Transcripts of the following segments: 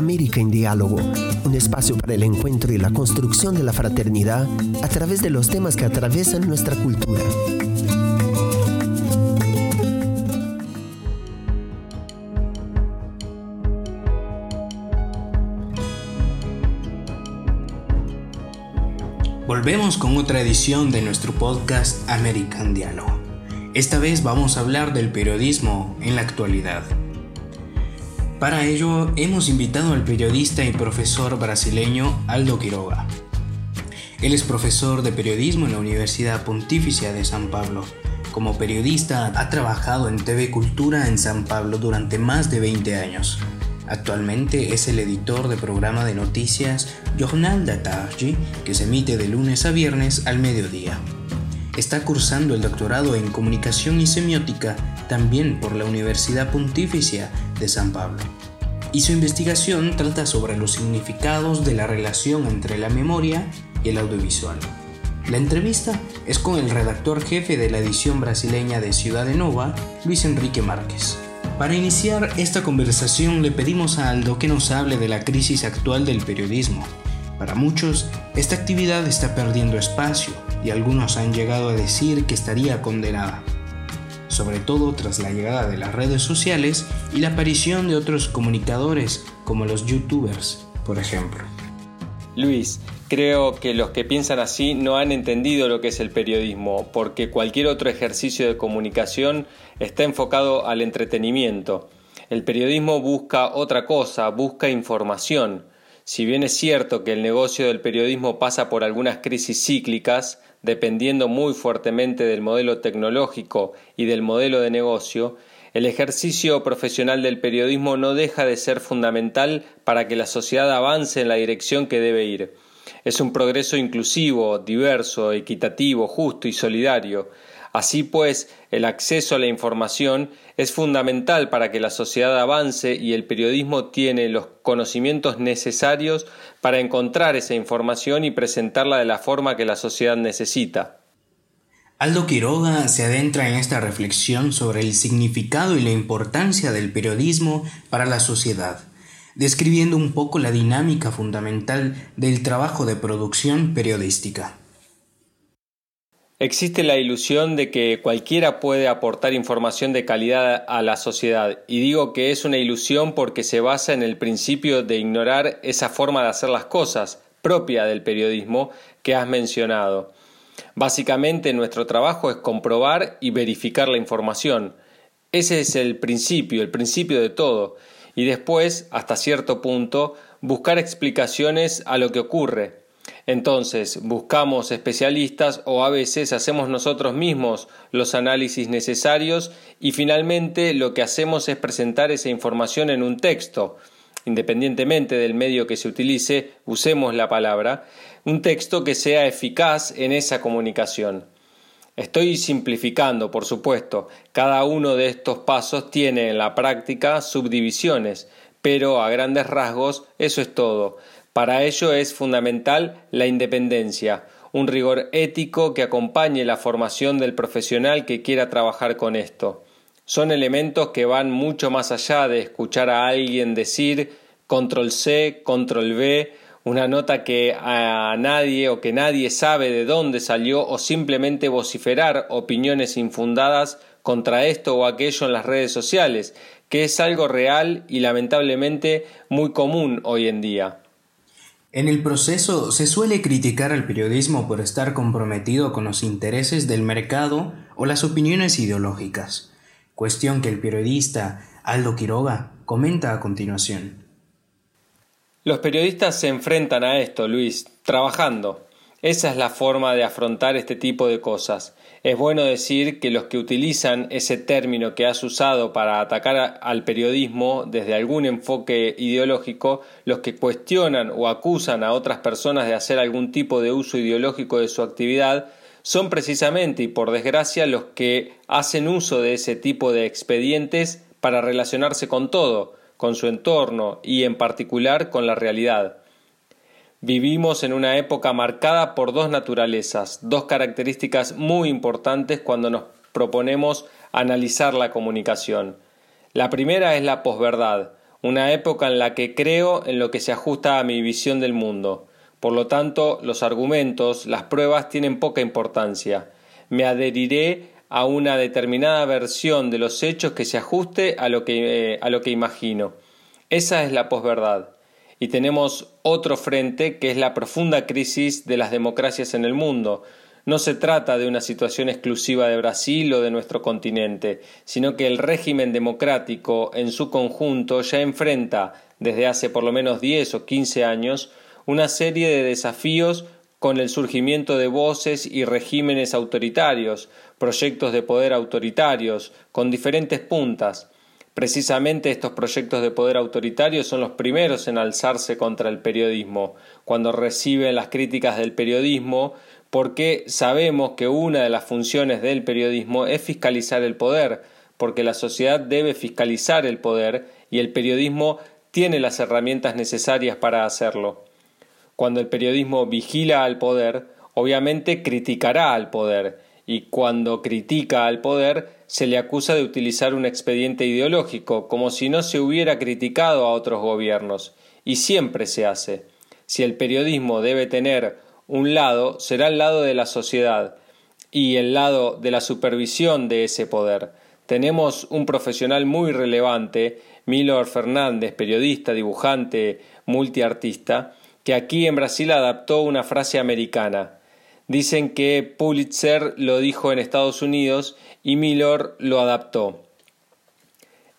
América en Diálogo, un espacio para el encuentro y la construcción de la fraternidad a través de los temas que atraviesan nuestra cultura. Volvemos con otra edición de nuestro podcast American Diálogo. Esta vez vamos a hablar del periodismo en la actualidad. Para ello hemos invitado al periodista y profesor brasileño Aldo Quiroga. Él es profesor de periodismo en la Universidad Pontificia de San Pablo. Como periodista ha trabajado en TV Cultura en San Pablo durante más de 20 años. Actualmente es el editor de programa de noticias Jornal da Tarde, que se emite de lunes a viernes al mediodía. Está cursando el doctorado en Comunicación y Semiótica también por la Universidad Pontificia de San Pablo. Y su investigación trata sobre los significados de la relación entre la memoria y el audiovisual. La entrevista es con el redactor jefe de la edición brasileña de Ciudad de Nova, Luis Enrique Márquez. Para iniciar esta conversación le pedimos a Aldo que nos hable de la crisis actual del periodismo. Para muchos, esta actividad está perdiendo espacio y algunos han llegado a decir que estaría condenada sobre todo tras la llegada de las redes sociales y la aparición de otros comunicadores como los youtubers, por ejemplo. Luis, creo que los que piensan así no han entendido lo que es el periodismo, porque cualquier otro ejercicio de comunicación está enfocado al entretenimiento. El periodismo busca otra cosa, busca información. Si bien es cierto que el negocio del periodismo pasa por algunas crisis cíclicas, dependiendo muy fuertemente del modelo tecnológico y del modelo de negocio, el ejercicio profesional del periodismo no deja de ser fundamental para que la sociedad avance en la dirección que debe ir. Es un progreso inclusivo, diverso, equitativo, justo y solidario, Así pues, el acceso a la información es fundamental para que la sociedad avance y el periodismo tiene los conocimientos necesarios para encontrar esa información y presentarla de la forma que la sociedad necesita. Aldo Quiroga se adentra en esta reflexión sobre el significado y la importancia del periodismo para la sociedad, describiendo un poco la dinámica fundamental del trabajo de producción periodística. Existe la ilusión de que cualquiera puede aportar información de calidad a la sociedad, y digo que es una ilusión porque se basa en el principio de ignorar esa forma de hacer las cosas propia del periodismo que has mencionado. Básicamente nuestro trabajo es comprobar y verificar la información. Ese es el principio, el principio de todo, y después, hasta cierto punto, buscar explicaciones a lo que ocurre, entonces, buscamos especialistas o a veces hacemos nosotros mismos los análisis necesarios y finalmente lo que hacemos es presentar esa información en un texto, independientemente del medio que se utilice, usemos la palabra, un texto que sea eficaz en esa comunicación. Estoy simplificando, por supuesto, cada uno de estos pasos tiene en la práctica subdivisiones, pero a grandes rasgos eso es todo. Para ello es fundamental la independencia, un rigor ético que acompañe la formación del profesional que quiera trabajar con esto. Son elementos que van mucho más allá de escuchar a alguien decir control C, control V, una nota que a nadie o que nadie sabe de dónde salió o simplemente vociferar opiniones infundadas contra esto o aquello en las redes sociales, que es algo real y lamentablemente muy común hoy en día. En el proceso se suele criticar al periodismo por estar comprometido con los intereses del mercado o las opiniones ideológicas, cuestión que el periodista Aldo Quiroga comenta a continuación. Los periodistas se enfrentan a esto, Luis, trabajando. Esa es la forma de afrontar este tipo de cosas. Es bueno decir que los que utilizan ese término que has usado para atacar al periodismo desde algún enfoque ideológico, los que cuestionan o acusan a otras personas de hacer algún tipo de uso ideológico de su actividad, son precisamente y por desgracia los que hacen uso de ese tipo de expedientes para relacionarse con todo, con su entorno y en particular con la realidad. Vivimos en una época marcada por dos naturalezas, dos características muy importantes cuando nos proponemos analizar la comunicación. La primera es la posverdad, una época en la que creo en lo que se ajusta a mi visión del mundo. Por lo tanto, los argumentos, las pruebas tienen poca importancia. Me adheriré a una determinada versión de los hechos que se ajuste a lo que, eh, a lo que imagino. Esa es la posverdad. Y tenemos otro frente que es la profunda crisis de las democracias en el mundo, no se trata de una situación exclusiva de Brasil o de nuestro continente, sino que el régimen democrático en su conjunto ya enfrenta, desde hace por lo menos 10 o 15 años, una serie de desafíos con el surgimiento de voces y regímenes autoritarios, proyectos de poder autoritarios, con diferentes puntas. Precisamente estos proyectos de poder autoritario son los primeros en alzarse contra el periodismo. Cuando reciben las críticas del periodismo, porque sabemos que una de las funciones del periodismo es fiscalizar el poder, porque la sociedad debe fiscalizar el poder y el periodismo tiene las herramientas necesarias para hacerlo. Cuando el periodismo vigila al poder, obviamente criticará al poder, y cuando critica al poder se le acusa de utilizar un expediente ideológico, como si no se hubiera criticado a otros gobiernos, y siempre se hace. Si el periodismo debe tener un lado será el lado de la sociedad y el lado de la supervisión de ese poder. Tenemos un profesional muy relevante, Milor Fernández, periodista, dibujante, multiartista, que aquí en Brasil adaptó una frase americana. Dicen que Pulitzer lo dijo en Estados Unidos y Milor lo adaptó.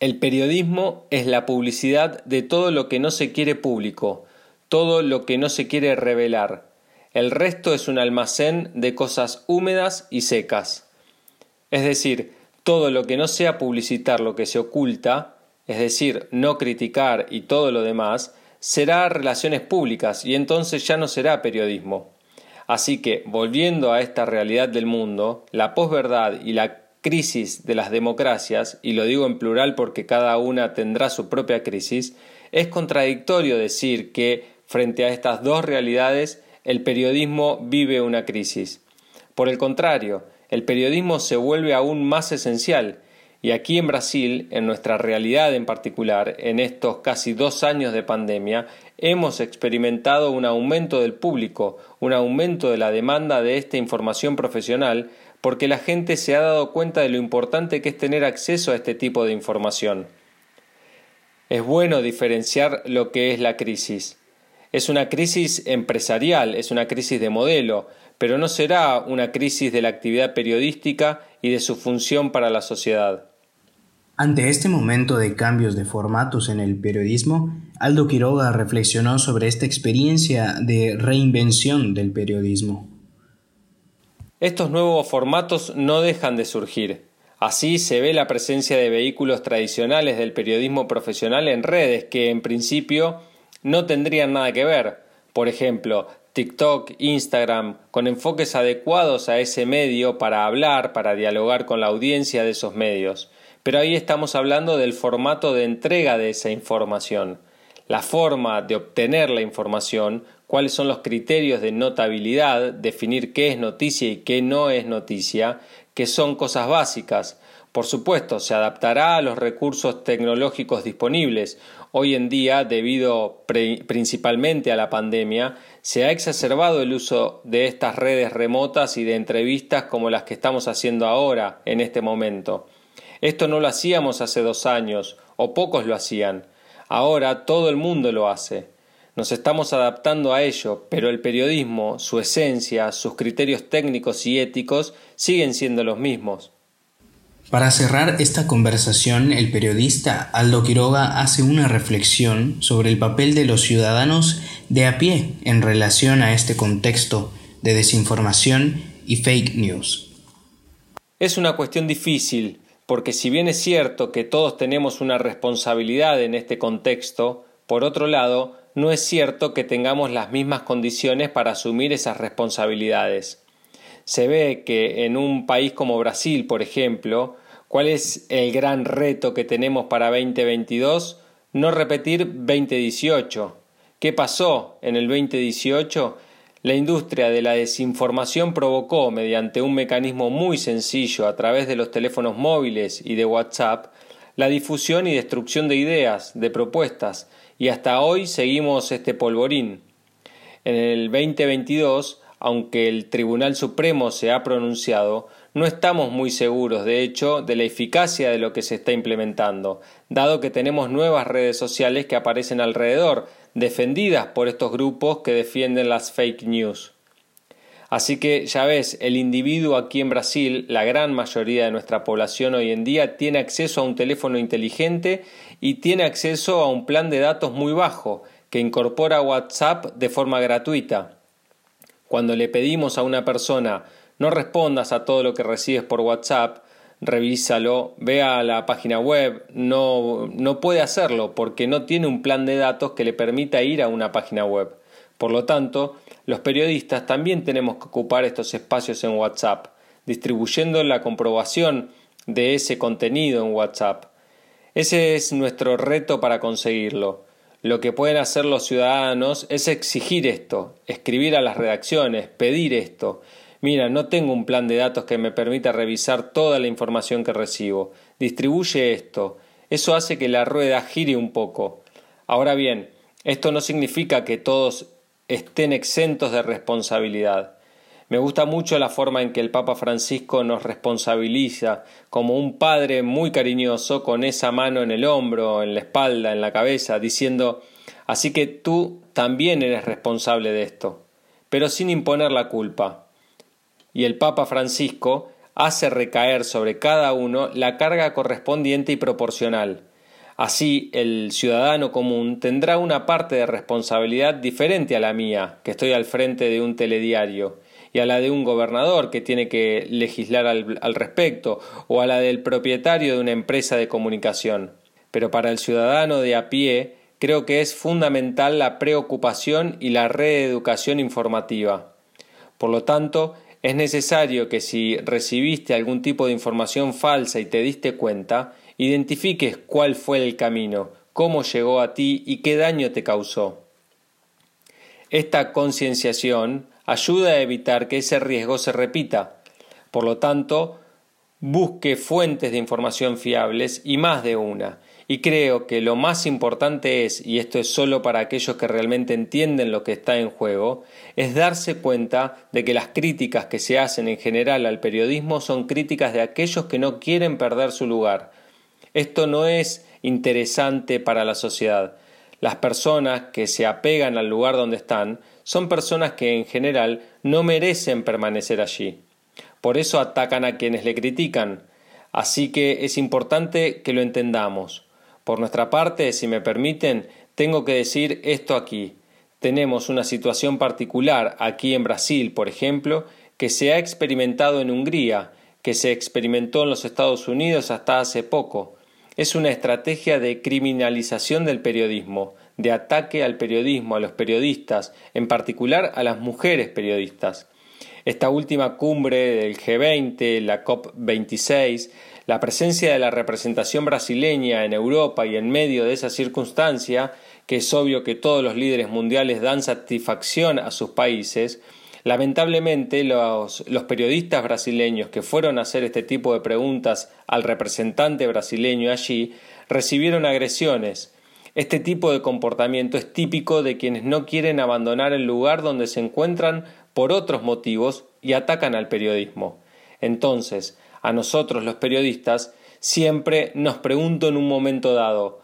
El periodismo es la publicidad de todo lo que no se quiere público, todo lo que no se quiere revelar. El resto es un almacén de cosas húmedas y secas. Es decir, todo lo que no sea publicitar lo que se oculta, es decir, no criticar y todo lo demás, será relaciones públicas y entonces ya no será periodismo. Así que, volviendo a esta realidad del mundo, la posverdad y la crisis de las democracias, y lo digo en plural porque cada una tendrá su propia crisis, es contradictorio decir que, frente a estas dos realidades, el periodismo vive una crisis. Por el contrario, el periodismo se vuelve aún más esencial, y aquí en Brasil, en nuestra realidad en particular, en estos casi dos años de pandemia, hemos experimentado un aumento del público, un aumento de la demanda de esta información profesional, porque la gente se ha dado cuenta de lo importante que es tener acceso a este tipo de información. Es bueno diferenciar lo que es la crisis. Es una crisis empresarial, es una crisis de modelo, pero no será una crisis de la actividad periodística y de su función para la sociedad. Ante este momento de cambios de formatos en el periodismo, Aldo Quiroga reflexionó sobre esta experiencia de reinvención del periodismo. Estos nuevos formatos no dejan de surgir. Así se ve la presencia de vehículos tradicionales del periodismo profesional en redes que, en principio, no tendrían nada que ver. Por ejemplo, TikTok, Instagram, con enfoques adecuados a ese medio para hablar, para dialogar con la audiencia de esos medios. Pero ahí estamos hablando del formato de entrega de esa información, la forma de obtener la información, cuáles son los criterios de notabilidad, definir qué es noticia y qué no es noticia, que son cosas básicas. Por supuesto, se adaptará a los recursos tecnológicos disponibles. Hoy en día, debido principalmente a la pandemia, se ha exacerbado el uso de estas redes remotas y de entrevistas como las que estamos haciendo ahora, en este momento. Esto no lo hacíamos hace dos años, o pocos lo hacían. Ahora todo el mundo lo hace. Nos estamos adaptando a ello, pero el periodismo, su esencia, sus criterios técnicos y éticos siguen siendo los mismos. Para cerrar esta conversación, el periodista Aldo Quiroga hace una reflexión sobre el papel de los ciudadanos de a pie en relación a este contexto de desinformación y fake news. Es una cuestión difícil, porque si bien es cierto que todos tenemos una responsabilidad en este contexto, por otro lado, no es cierto que tengamos las mismas condiciones para asumir esas responsabilidades se ve que en un país como Brasil, por ejemplo, ¿cuál es el gran reto que tenemos para 2022? No repetir 2018. ¿Qué pasó en el 2018? La industria de la desinformación provocó, mediante un mecanismo muy sencillo a través de los teléfonos móviles y de WhatsApp, la difusión y destrucción de ideas, de propuestas, y hasta hoy seguimos este polvorín. En el 2022, aunque el Tribunal Supremo se ha pronunciado, no estamos muy seguros, de hecho, de la eficacia de lo que se está implementando, dado que tenemos nuevas redes sociales que aparecen alrededor, defendidas por estos grupos que defienden las fake news. Así que ya ves, el individuo aquí en Brasil, la gran mayoría de nuestra población hoy en día, tiene acceso a un teléfono inteligente y tiene acceso a un plan de datos muy bajo, que incorpora WhatsApp de forma gratuita. Cuando le pedimos a una persona no respondas a todo lo que recibes por WhatsApp, revísalo, vea la página web, no, no puede hacerlo porque no tiene un plan de datos que le permita ir a una página web. Por lo tanto, los periodistas también tenemos que ocupar estos espacios en WhatsApp, distribuyendo la comprobación de ese contenido en WhatsApp. Ese es nuestro reto para conseguirlo. Lo que pueden hacer los ciudadanos es exigir esto, escribir a las redacciones, pedir esto. Mira, no tengo un plan de datos que me permita revisar toda la información que recibo. Distribuye esto. Eso hace que la rueda gire un poco. Ahora bien, esto no significa que todos estén exentos de responsabilidad. Me gusta mucho la forma en que el Papa Francisco nos responsabiliza, como un padre muy cariñoso con esa mano en el hombro, en la espalda, en la cabeza, diciendo Así que tú también eres responsable de esto, pero sin imponer la culpa. Y el Papa Francisco hace recaer sobre cada uno la carga correspondiente y proporcional. Así, el ciudadano común tendrá una parte de responsabilidad diferente a la mía, que estoy al frente de un telediario, a la de un gobernador que tiene que legislar al respecto, o a la del propietario de una empresa de comunicación. Pero para el ciudadano de a pie creo que es fundamental la preocupación y la reeducación informativa. Por lo tanto, es necesario que si recibiste algún tipo de información falsa y te diste cuenta, identifiques cuál fue el camino, cómo llegó a ti y qué daño te causó. Esta concienciación ayuda a evitar que ese riesgo se repita. Por lo tanto, busque fuentes de información fiables y más de una. Y creo que lo más importante es, y esto es solo para aquellos que realmente entienden lo que está en juego, es darse cuenta de que las críticas que se hacen en general al periodismo son críticas de aquellos que no quieren perder su lugar. Esto no es interesante para la sociedad. Las personas que se apegan al lugar donde están son personas que en general no merecen permanecer allí. Por eso atacan a quienes le critican. Así que es importante que lo entendamos. Por nuestra parte, si me permiten, tengo que decir esto aquí. Tenemos una situación particular aquí en Brasil, por ejemplo, que se ha experimentado en Hungría, que se experimentó en los Estados Unidos hasta hace poco. Es una estrategia de criminalización del periodismo, de ataque al periodismo, a los periodistas, en particular a las mujeres periodistas. Esta última cumbre del G20, la COP26, la presencia de la representación brasileña en Europa y en medio de esa circunstancia, que es obvio que todos los líderes mundiales dan satisfacción a sus países, lamentablemente los, periodistas brasileños que fueron a hacer este tipo de preguntas al representante brasileño allí recibieron agresiones, este tipo de comportamiento es típico de quienes no quieren abandonar el lugar donde se encuentran por otros motivos y atacan al periodismo. Entonces, a nosotros los periodistas siempre nos pregunto en un momento dado,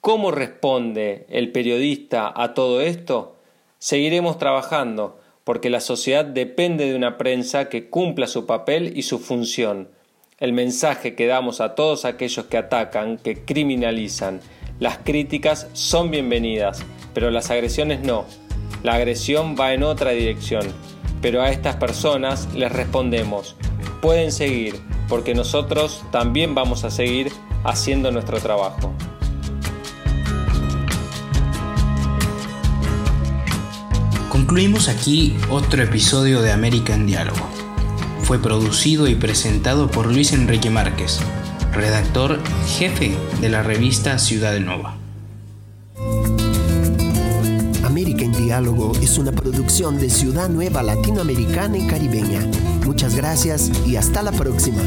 ¿cómo responde el periodista a todo esto? Seguiremos trabajando, porque la sociedad depende de una prensa que cumpla su papel y su función. El mensaje que damos a todos aquellos que atacan, que criminalizan, las críticas son bienvenidas, pero las agresiones no. La agresión va en otra dirección, pero a estas personas les respondemos, pueden seguir, porque nosotros también vamos a seguir haciendo nuestro trabajo. Concluimos aquí otro episodio de América en Diálogo. Fue producido y presentado por Luis Enrique Márquez redactor jefe de la revista Ciudad Nova. América en Diálogo es una producción de Ciudad Nueva Latinoamericana y Caribeña. Muchas gracias y hasta la próxima.